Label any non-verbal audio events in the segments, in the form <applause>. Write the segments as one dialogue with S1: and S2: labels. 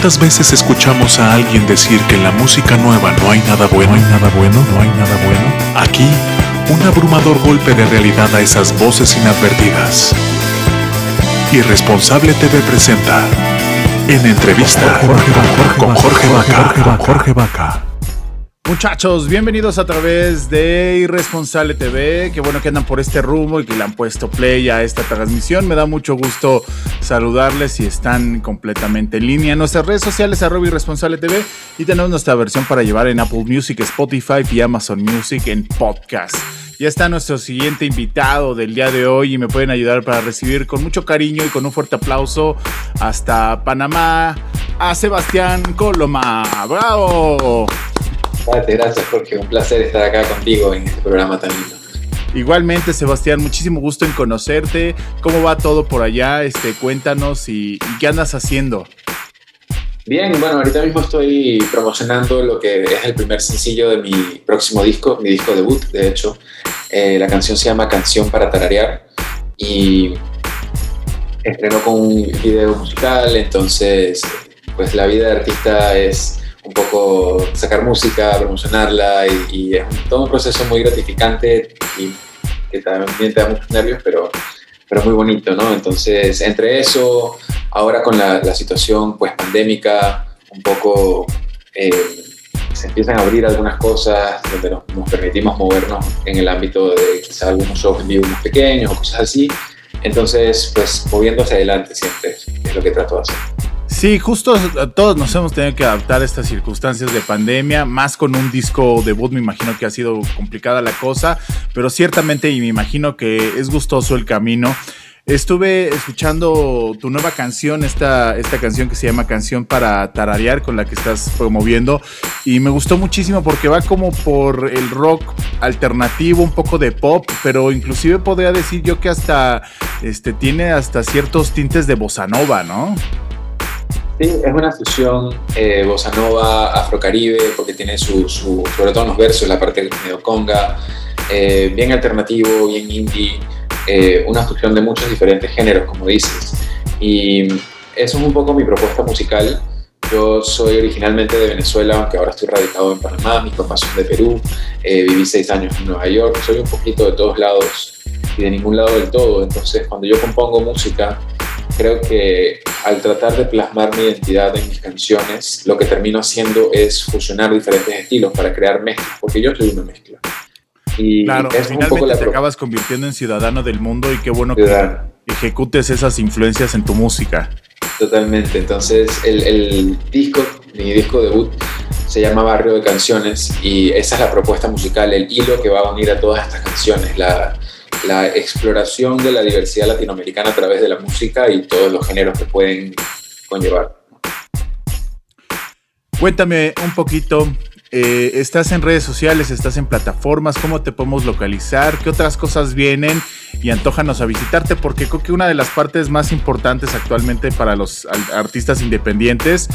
S1: ¿Cuántas veces escuchamos a alguien decir que en la música nueva no hay nada bueno, no hay nada bueno, no hay nada bueno? Aquí, un abrumador golpe de realidad a esas voces inadvertidas. Irresponsable TV presenta en entrevista con Jorge Vaca. Jorge Vaca.
S2: Muchachos, bienvenidos a través de Irresponsable TV. Qué bueno que andan por este rumbo y que le han puesto play a esta transmisión. Me da mucho gusto saludarles si están completamente en línea. En nuestras redes sociales, arroba Irresponsable TV. Y tenemos nuestra versión para llevar en Apple Music, Spotify y Amazon Music en podcast. Ya está nuestro siguiente invitado del día de hoy y me pueden ayudar para recibir con mucho cariño y con un fuerte aplauso hasta Panamá a Sebastián Coloma. ¡Bravo!
S3: Gracias Jorge, un placer estar acá contigo en este programa también.
S2: Igualmente, Sebastián, muchísimo gusto en conocerte. ¿Cómo va todo por allá? Este, cuéntanos y, qué andas haciendo.
S3: Bien, bueno, ahorita mismo estoy promocionando lo que es el primer sencillo de mi próximo disco, mi disco debut, de hecho. Eh, la canción se llama Canción para Tararear y estreno con un video musical, entonces, pues la vida de artista es un poco sacar música, promocionarla y, es todo un proceso muy gratificante y que también te da muchos nervios, pero, pero muy bonito, ¿no? Entonces, entre eso, ahora con la, la situación pues pandémica, un poco eh, se empiezan a abrir algunas cosas donde nos, nos, permitimos movernos en el ámbito de quizá algunos shows en vivo más pequeños o cosas así. Entonces, pues moviendo hacia adelante siempre es lo que trato de hacer.
S2: Sí, justo todos nos hemos tenido que adaptar a estas circunstancias de pandemia, más con un disco debut, me imagino que ha sido complicada la cosa, pero ciertamente y me imagino que es gustoso el camino. Estuve escuchando tu nueva canción, esta, esta canción que se llama Canción para Tararear, con la que estás promoviendo, y me gustó muchísimo porque va como por el rock alternativo, un poco de pop, pero inclusive podría decir yo que hasta este, tiene hasta ciertos tintes de bossa nova, ¿no?
S3: Sí, es una fusión eh, bossa nova, afrocaribe, porque tiene su, sobre todo en los versos, la parte medio conga, eh, bien alternativo, bien indie, eh, una fusión de muchos diferentes géneros, como dices. Y eso es un poco mi propuesta musical. Yo soy originalmente de Venezuela, aunque ahora estoy radicado en Panamá, mis papás son de Perú, eh, viví seis años en Nueva York, soy un poquito de todos lados y de ningún lado del todo. Entonces, cuando yo compongo música, creo que al tratar de plasmar mi identidad en mis canciones, lo que termino haciendo es fusionar diferentes estilos para crear mezclas, porque yo soy una mezcla.
S2: Y claro, es finalmente te acabas convirtiendo en ciudadano del mundo y qué bueno que ejecutes esas influencias en tu música.
S3: Totalmente, entonces el, el disco, mi disco debut, se llama Barrio de Canciones y esa es la propuesta musical, el hilo que va a unir a todas estas canciones, la, la exploración de la diversidad latinoamericana a través de la música y todos los géneros que pueden conllevar.
S2: Cuéntame un poquito eh, estás en redes sociales, estás en plataformas, cómo te podemos localizar, qué otras cosas vienen y antojanos a visitarte, porque creo que una de las partes más importantes actualmente para los artistas independientes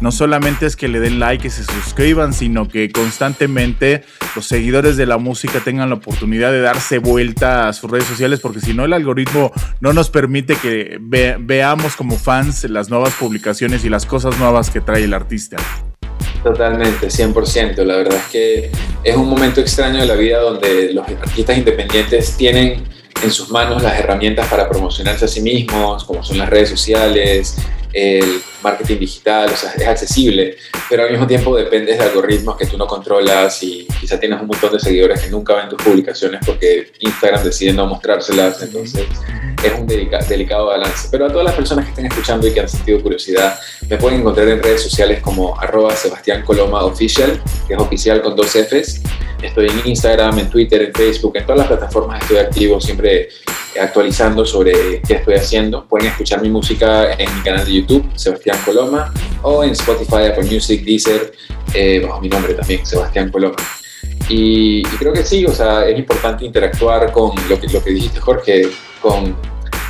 S2: no solamente es que le den like y se suscriban, sino que constantemente los seguidores de la música tengan la oportunidad de darse vuelta a sus redes sociales, porque si no el algoritmo no nos permite que veamos como fans las nuevas publicaciones y las cosas nuevas que trae el artista.
S3: Totalmente, 100%. La verdad es que es un momento extraño de la vida donde los artistas independientes tienen en sus manos las herramientas para promocionarse a sí mismos, como son las redes sociales, el marketing digital, o sea, es accesible, pero al mismo tiempo dependes de algoritmos que tú no controlas y quizá tienes un montón de seguidores que nunca ven tus publicaciones porque Instagram decide no mostrárselas, entonces es un delicado balance. Pero a todas las personas que estén escuchando y que han sentido curiosidad, me pueden encontrar en redes sociales como arroba Sebastián Coloma Official, que es oficial con dos Fs. Estoy en Instagram, en Twitter, en Facebook, en todas las plataformas estoy activo, siempre actualizando sobre qué estoy haciendo. Pueden escuchar mi música en mi canal de YouTube, Sebastián Coloma, o en Spotify, Apple Music, Deezer, eh, bajo mi nombre también, Sebastián Coloma. Y, creo que sí, o sea, es importante interactuar con lo que, lo que dijiste, Jorge, con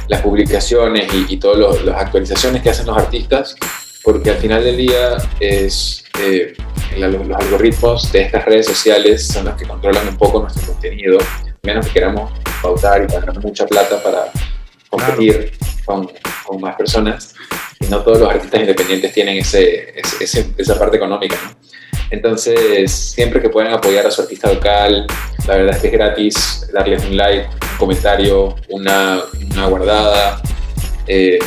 S3: las publicaciones y, y todas las actualizaciones que hacen los artistas, porque al final del día es eh, los, algoritmos de estas redes sociales son los que controlan un poco nuestro contenido, menos que queramos pautar y pagar mucha plata para competir con, con, más personas. Y no todos los artistas independientes tienen ese, esa parte económica. Entonces, siempre que puedan apoyar a su artista local, la verdad es que es gratis darles un like, un comentario, una, una guardada. Eh,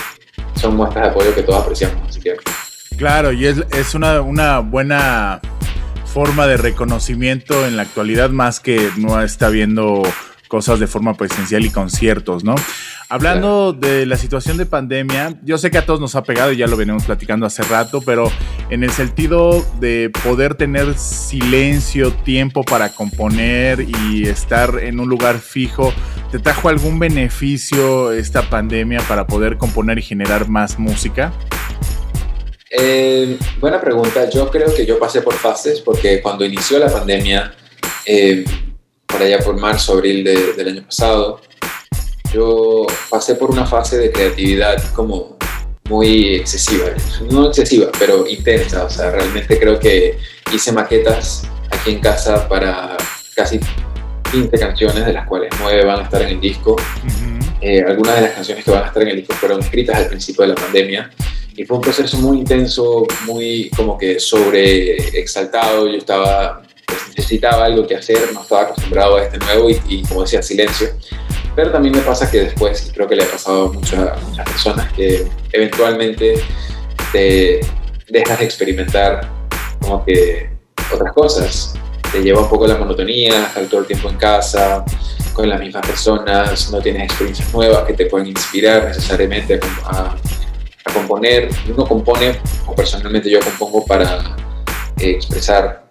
S3: son muestras de apoyo que todos apreciamos. Así que
S2: Claro, y es, es una, una, buena forma de reconocimiento en la actualidad, más que no está viendo cosas de forma presencial y conciertos, ¿no? Hablando de la situación de pandemia, yo sé que a todos nos ha pegado y ya lo venimos platicando hace rato, pero en el sentido de poder tener silencio, tiempo para componer y estar en un lugar fijo, ¿te trajo algún beneficio esta pandemia para poder componer y generar más música?
S3: Eh, buena pregunta. Yo creo que yo pasé por fases porque cuando inició la pandemia, eh, por allá por marzo, abril del año pasado, yo pasé por una fase de creatividad como muy excesiva. No excesiva, pero intensa. O sea, realmente creo que hice maquetas aquí en casa para casi 15 canciones, de las cuales 9 van a estar en el disco. Eh, algunas de las canciones que van a estar en el disco fueron escritas al principio de la pandemia y fue un proceso muy intenso, muy como que sobre exaltado. Yo estaba, pues, necesitaba algo que hacer, no estaba acostumbrado a este nuevo y, como decía, silencio. Pero también me pasa que después, y creo que le ha pasado a muchas, personas, que eventualmente te dejas de experimentar como que otras cosas. Te lleva un poco la monotonía, estar todo el tiempo en casa, con las mismas personas, no tienes experiencias nuevas que te pueden inspirar necesariamente a, componer, uno compone, o personalmente yo compongo para eh, expresar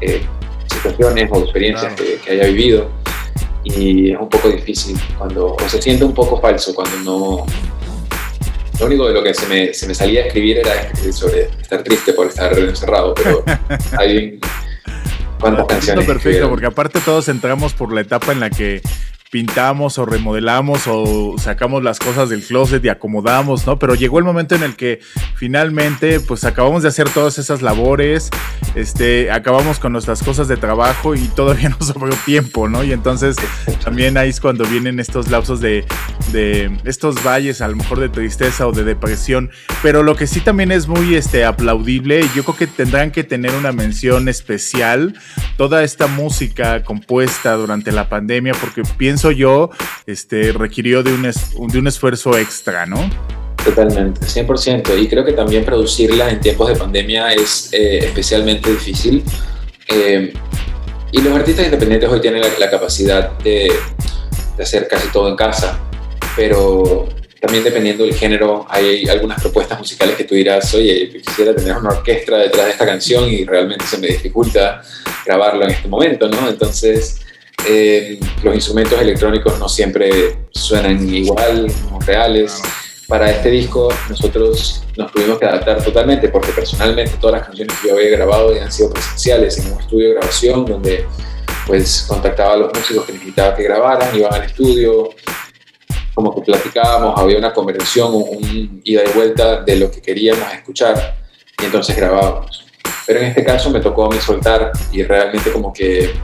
S3: eh, situaciones o experiencias que, haya vivido. Y es un poco difícil cuando, o se siente un poco falso cuando no... Lo único de lo que se me, se me salía a escribir era sobre estar triste por estar encerrado, pero <laughs> hay cuántas canciones.
S2: Perfecto, porque aparte todos entramos por la etapa en la que pintamos o remodelamos o sacamos las cosas del closet y acomodamos, ¿no? Pero llegó el momento en el que finalmente pues acabamos de hacer todas esas labores, este, acabamos con nuestras cosas de trabajo y todavía <laughs> nos sobró tiempo, ¿no? Y entonces también ahí es cuando vienen estos lapsos de, de estos valles a lo mejor de tristeza o de depresión, pero lo que sí también es muy este, aplaudible, yo creo que tendrán que tener una mención especial toda esta música compuesta durante la pandemia porque pienso yo, este, requirió de un, de un esfuerzo extra, ¿no?
S3: Totalmente, 100%. Y creo que también producirla en tiempos de pandemia es eh, especialmente difícil. Eh, y los artistas independientes hoy tienen la, capacidad de, de, hacer casi todo en casa, pero también dependiendo del género, hay algunas propuestas musicales que tú dirás, oye, quisiera tener una orquesta detrás de esta canción y realmente se me dificulta grabarlo en este momento, ¿no? Entonces, eh, los instrumentos electrónicos no siempre suenan igual, como reales. Para este disco nosotros nos tuvimos que adaptar totalmente porque personalmente todas las canciones que yo había grabado han sido presenciales en un estudio de grabación donde pues contactaba a los músicos que necesitaba que grabaran, iban al estudio, como que platicábamos, había una conversación, un ida y vuelta de lo que queríamos escuchar y entonces grabábamos. Pero en este caso me tocó a mí soltar y realmente como que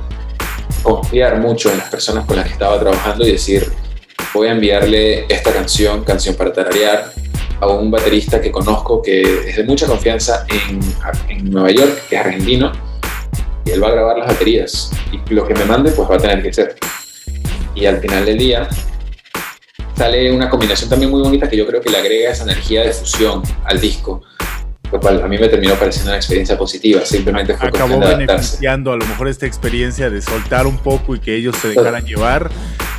S3: confiar mucho en las personas con las que estaba trabajando y decir, voy a enviarle esta canción, canción para tararear, a un baterista que conozco que es de mucha confianza en, en Nueva York, que es argentino, y él va a grabar las baterías. Y lo que me mande, pues va a tener que ser. Y al final del día sale una combinación también muy bonita que yo creo que le agrega esa energía de fusión al disco lo cual a mí me terminó pareciendo una experiencia positiva, simplemente fue
S2: Acabó beneficiando a lo mejor esta experiencia de soltar un poco y que ellos se dejaran llevar,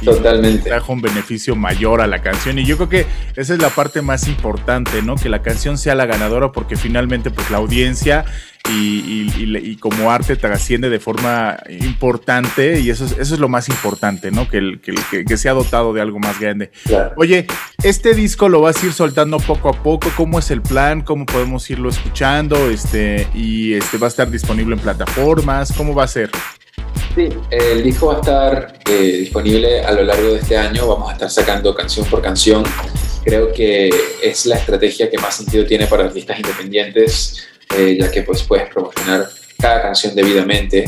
S3: Totalmente.
S2: Trajo un beneficio mayor a la canción. Y yo creo que esa es la parte más importante, ¿no? Que la canción sea la ganadora porque finalmente pues la audiencia y, como arte trasciende de forma importante y eso es, eso es lo más importante, ¿no? Que, el, que, que, sea dotado de algo más grande. Oye, este disco lo vas a ir soltando poco a poco, ¿cómo es el plan? ¿Cómo podemos irlo escuchando? Este, y este va a estar disponible en plataformas, ¿cómo va a ser?
S3: Sí, el disco va a estar eh, disponible a lo largo de este año, vamos a estar sacando canción por canción. Creo que es la estrategia que más sentido tiene para artistas independientes eh, ya que pues puedes promocionar cada canción debidamente.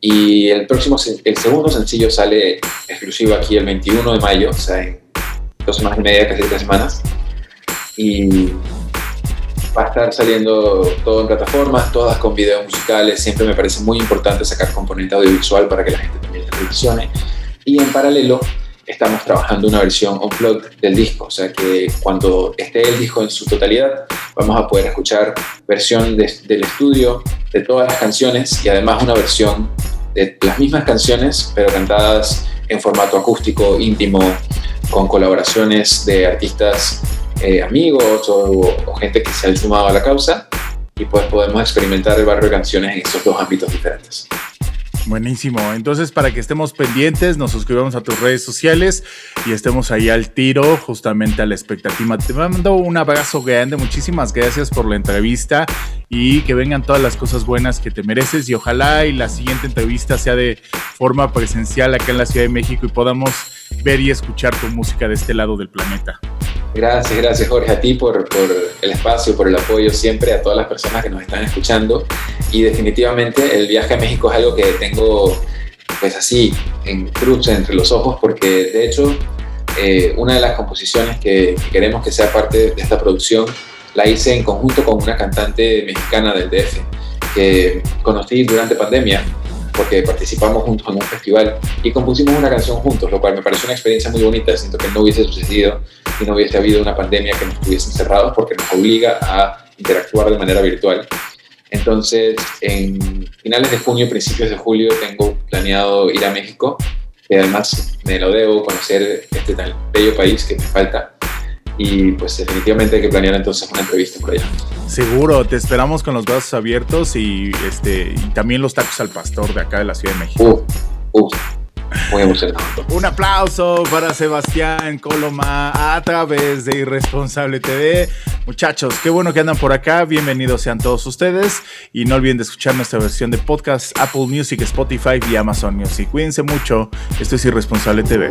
S3: Y el próximo, el segundo sencillo sale exclusivo aquí el 21 de mayo, o sea, en dos semanas y media, casi tres semanas. Y va a estar saliendo todo en plataformas, todas con videos musicales. Siempre me parece muy importante sacar componente audiovisual para que la gente también se reflexione. Y en paralelo, estamos trabajando una versión unplugged del disco, o sea que cuando esté el disco en su totalidad vamos a poder escuchar versión del estudio de todas las canciones y además una versión de las mismas canciones pero cantadas en formato acústico, íntimo, con colaboraciones de artistas eh, amigos o, gente que se ha sumado a la causa y pues podemos experimentar el barrio de canciones en estos dos ámbitos diferentes.
S2: Buenísimo. Entonces, para que estemos pendientes, nos suscribamos a tus redes sociales y estemos ahí al tiro, justamente a la expectativa. Te mando un abrazo grande. Muchísimas gracias por la entrevista y que vengan todas las cosas buenas que te mereces. Y ojalá y la siguiente entrevista sea de forma presencial acá en la Ciudad de México y podamos ver y escuchar tu música de este lado del planeta.
S3: Gracias, gracias Jorge a ti por, por, el espacio, por el apoyo siempre a todas las personas que nos están escuchando. Y definitivamente el viaje a México es algo que tengo pues así en cruz entre los ojos porque de hecho eh, una de las composiciones que, queremos que sea parte de esta producción la hice en conjunto con una cantante mexicana del DF que conocí durante pandemia porque participamos juntos en un festival y compusimos una canción juntos, lo cual me pareció una experiencia muy bonita. Siento que no hubiese sucedido si no hubiese habido una pandemia que nos estuviese encerrados porque nos obliga a interactuar de manera virtual. Entonces, en finales de junio, principios de julio, tengo planeado ir a México, y además me lo debo conocer este tan bello país que me falta y pues definitivamente hay que planear entonces una entrevista por allá.
S2: Seguro, te esperamos con los brazos abiertos y este y también los tacos al pastor de acá de la Ciudad de México.
S3: Uh, uh, muy emocionado.
S2: Un aplauso para Sebastián Coloma a través de Irresponsable TV. Muchachos, qué bueno que andan por acá. Bienvenidos sean todos ustedes. Y no olviden de escuchar nuestra versión de podcast Apple Music, Spotify y Amazon Music. Cuídense mucho. Esto es Irresponsable TV.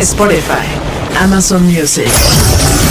S4: Spotify. Amazon Music.